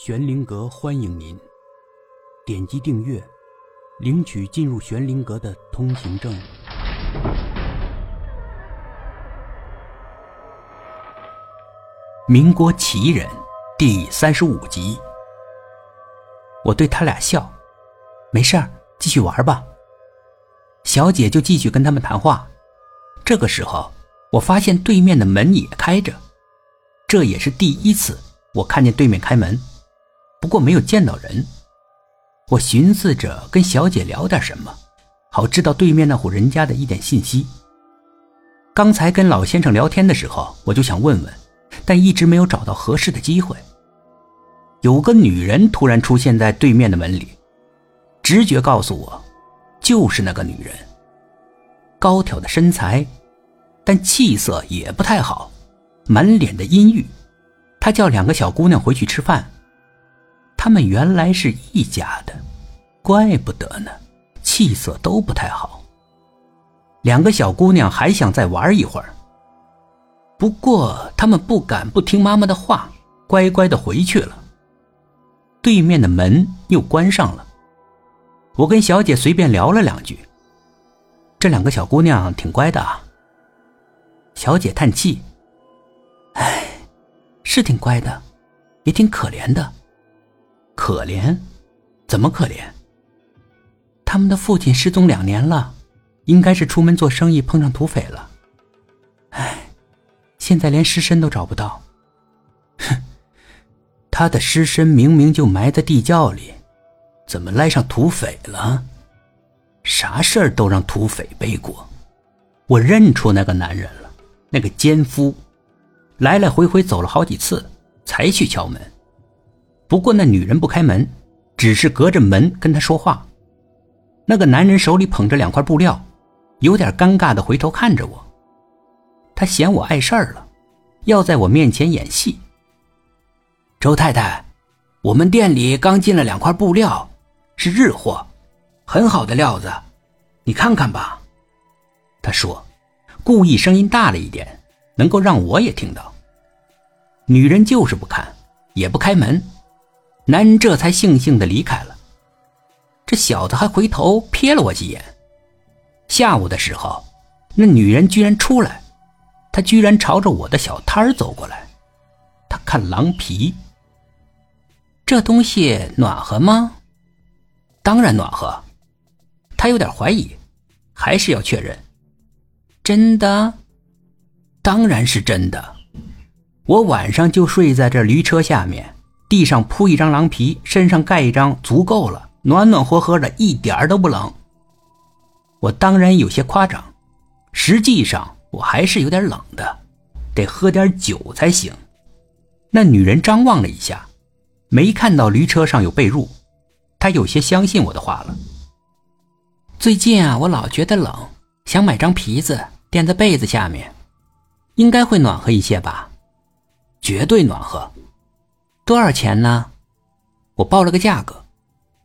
玄灵阁欢迎您，点击订阅，领取进入玄灵阁的通行证。民国奇人第三十五集，我对他俩笑，没事儿，继续玩吧。小姐就继续跟他们谈话。这个时候，我发现对面的门也开着，这也是第一次我看见对面开门。不过没有见到人，我寻思着跟小姐聊点什么，好知道对面那户人家的一点信息。刚才跟老先生聊天的时候，我就想问问，但一直没有找到合适的机会。有个女人突然出现在对面的门里，直觉告诉我，就是那个女人。高挑的身材，但气色也不太好，满脸的阴郁。她叫两个小姑娘回去吃饭。他们原来是一家的，怪不得呢，气色都不太好。两个小姑娘还想再玩一会儿，不过他们不敢不听妈妈的话，乖乖的回去了。对面的门又关上了。我跟小姐随便聊了两句，这两个小姑娘挺乖的啊。小姐叹气：“哎，是挺乖的，也挺可怜的。”可怜，怎么可怜？他们的父亲失踪两年了，应该是出门做生意碰上土匪了。唉，现在连尸身都找不到。哼，他的尸身明明就埋在地窖里，怎么赖上土匪了？啥事儿都让土匪背锅。我认出那个男人了，那个奸夫，来来回回走了好几次，才去敲门。不过那女人不开门，只是隔着门跟他说话。那个男人手里捧着两块布料，有点尴尬的回头看着我。他嫌我碍事儿了，要在我面前演戏。周太太，我们店里刚进了两块布料，是日货，很好的料子，你看看吧。他说，故意声音大了一点，能够让我也听到。女人就是不看，也不开门。男人这才悻悻的离开了，这小子还回头瞥了我几眼。下午的时候，那女人居然出来，她居然朝着我的小摊儿走过来。她看狼皮，这东西暖和吗？当然暖和。她有点怀疑，还是要确认。真的？当然是真的。我晚上就睡在这驴车下面。地上铺一张狼皮，身上盖一张，足够了，暖暖和和的，一点都不冷。我当然有些夸张，实际上我还是有点冷的，得喝点酒才行。那女人张望了一下，没看到驴车上有被褥，她有些相信我的话了。最近啊，我老觉得冷，想买张皮子垫在被子下面，应该会暖和一些吧？绝对暖和。多少钱呢？我报了个价格，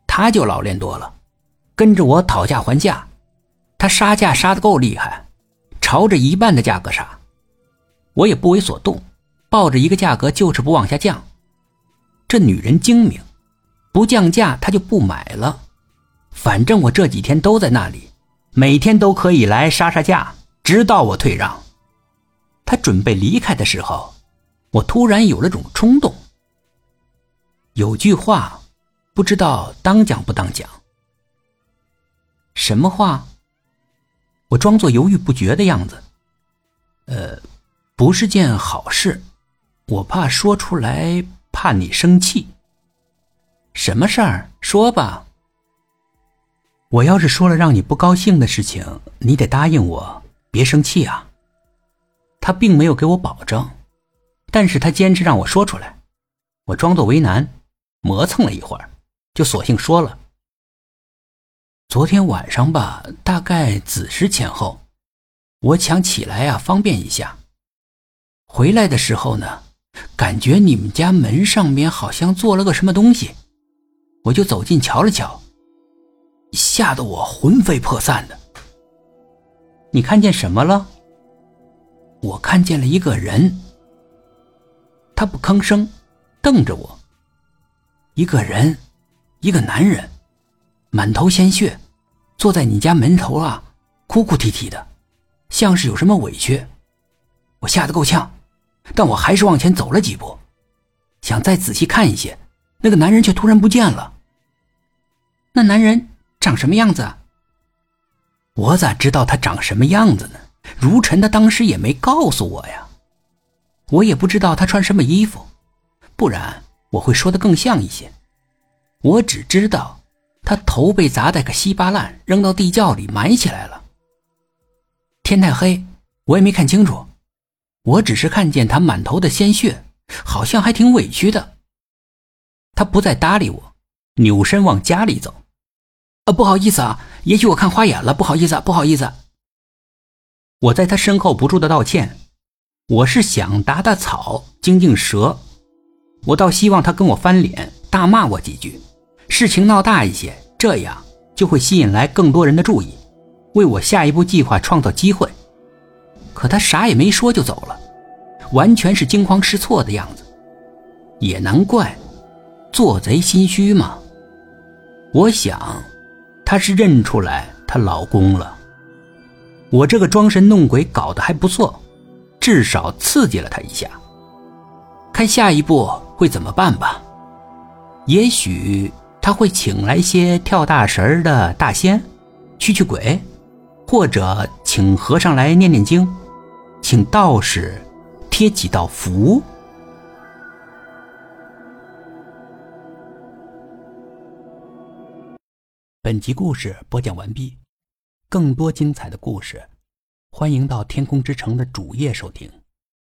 他就老练多了，跟着我讨价还价。他杀价杀的够厉害，朝着一半的价格杀。我也不为所动，抱着一个价格就是不往下降。这女人精明，不降价她就不买了。反正我这几天都在那里，每天都可以来杀杀价，直到我退让。他准备离开的时候，我突然有了种冲动。有句话，不知道当讲不当讲。什么话？我装作犹豫不决的样子。呃，不是件好事，我怕说出来，怕你生气。什么事儿？说吧。我要是说了让你不高兴的事情，你得答应我，别生气啊。他并没有给我保证，但是他坚持让我说出来。我装作为难。磨蹭了一会儿，就索性说了：“昨天晚上吧，大概子时前后，我想起来呀，方便一下。回来的时候呢，感觉你们家门上面好像做了个什么东西，我就走近瞧了瞧，吓得我魂飞魄散的。你看见什么了？我看见了一个人，他不吭声，瞪着我。”一个人，一个男人，满头鲜血，坐在你家门头啊，哭哭啼啼的，像是有什么委屈。我吓得够呛，但我还是往前走了几步，想再仔细看一些，那个男人却突然不见了。那男人长什么样子？我咋知道他长什么样子呢？如尘他当时也没告诉我呀，我也不知道他穿什么衣服，不然我会说的更像一些。我只知道他头被砸得个稀巴烂，扔到地窖里埋起来了。天太黑，我也没看清楚，我只是看见他满头的鲜血，好像还挺委屈的。他不再搭理我，扭身往家里走。啊，不好意思啊，也许我看花眼了，不好意思，不好意思。我在他身后不住的道歉，我是想打打草，惊惊蛇，我倒希望他跟我翻脸，大骂我几句，事情闹大一些，这样就会吸引来更多人的注意，为我下一步计划创造机会。可他啥也没说就走了，完全是惊慌失措的样子，也难怪，做贼心虚嘛。我想。她是认出来她老公了。我这个装神弄鬼搞得还不错，至少刺激了她一下。看下一步会怎么办吧？也许他会请来些跳大神的大仙，驱驱鬼，或者请和尚来念念经，请道士贴几道符。本集故事播讲完毕，更多精彩的故事，欢迎到天空之城的主页收听。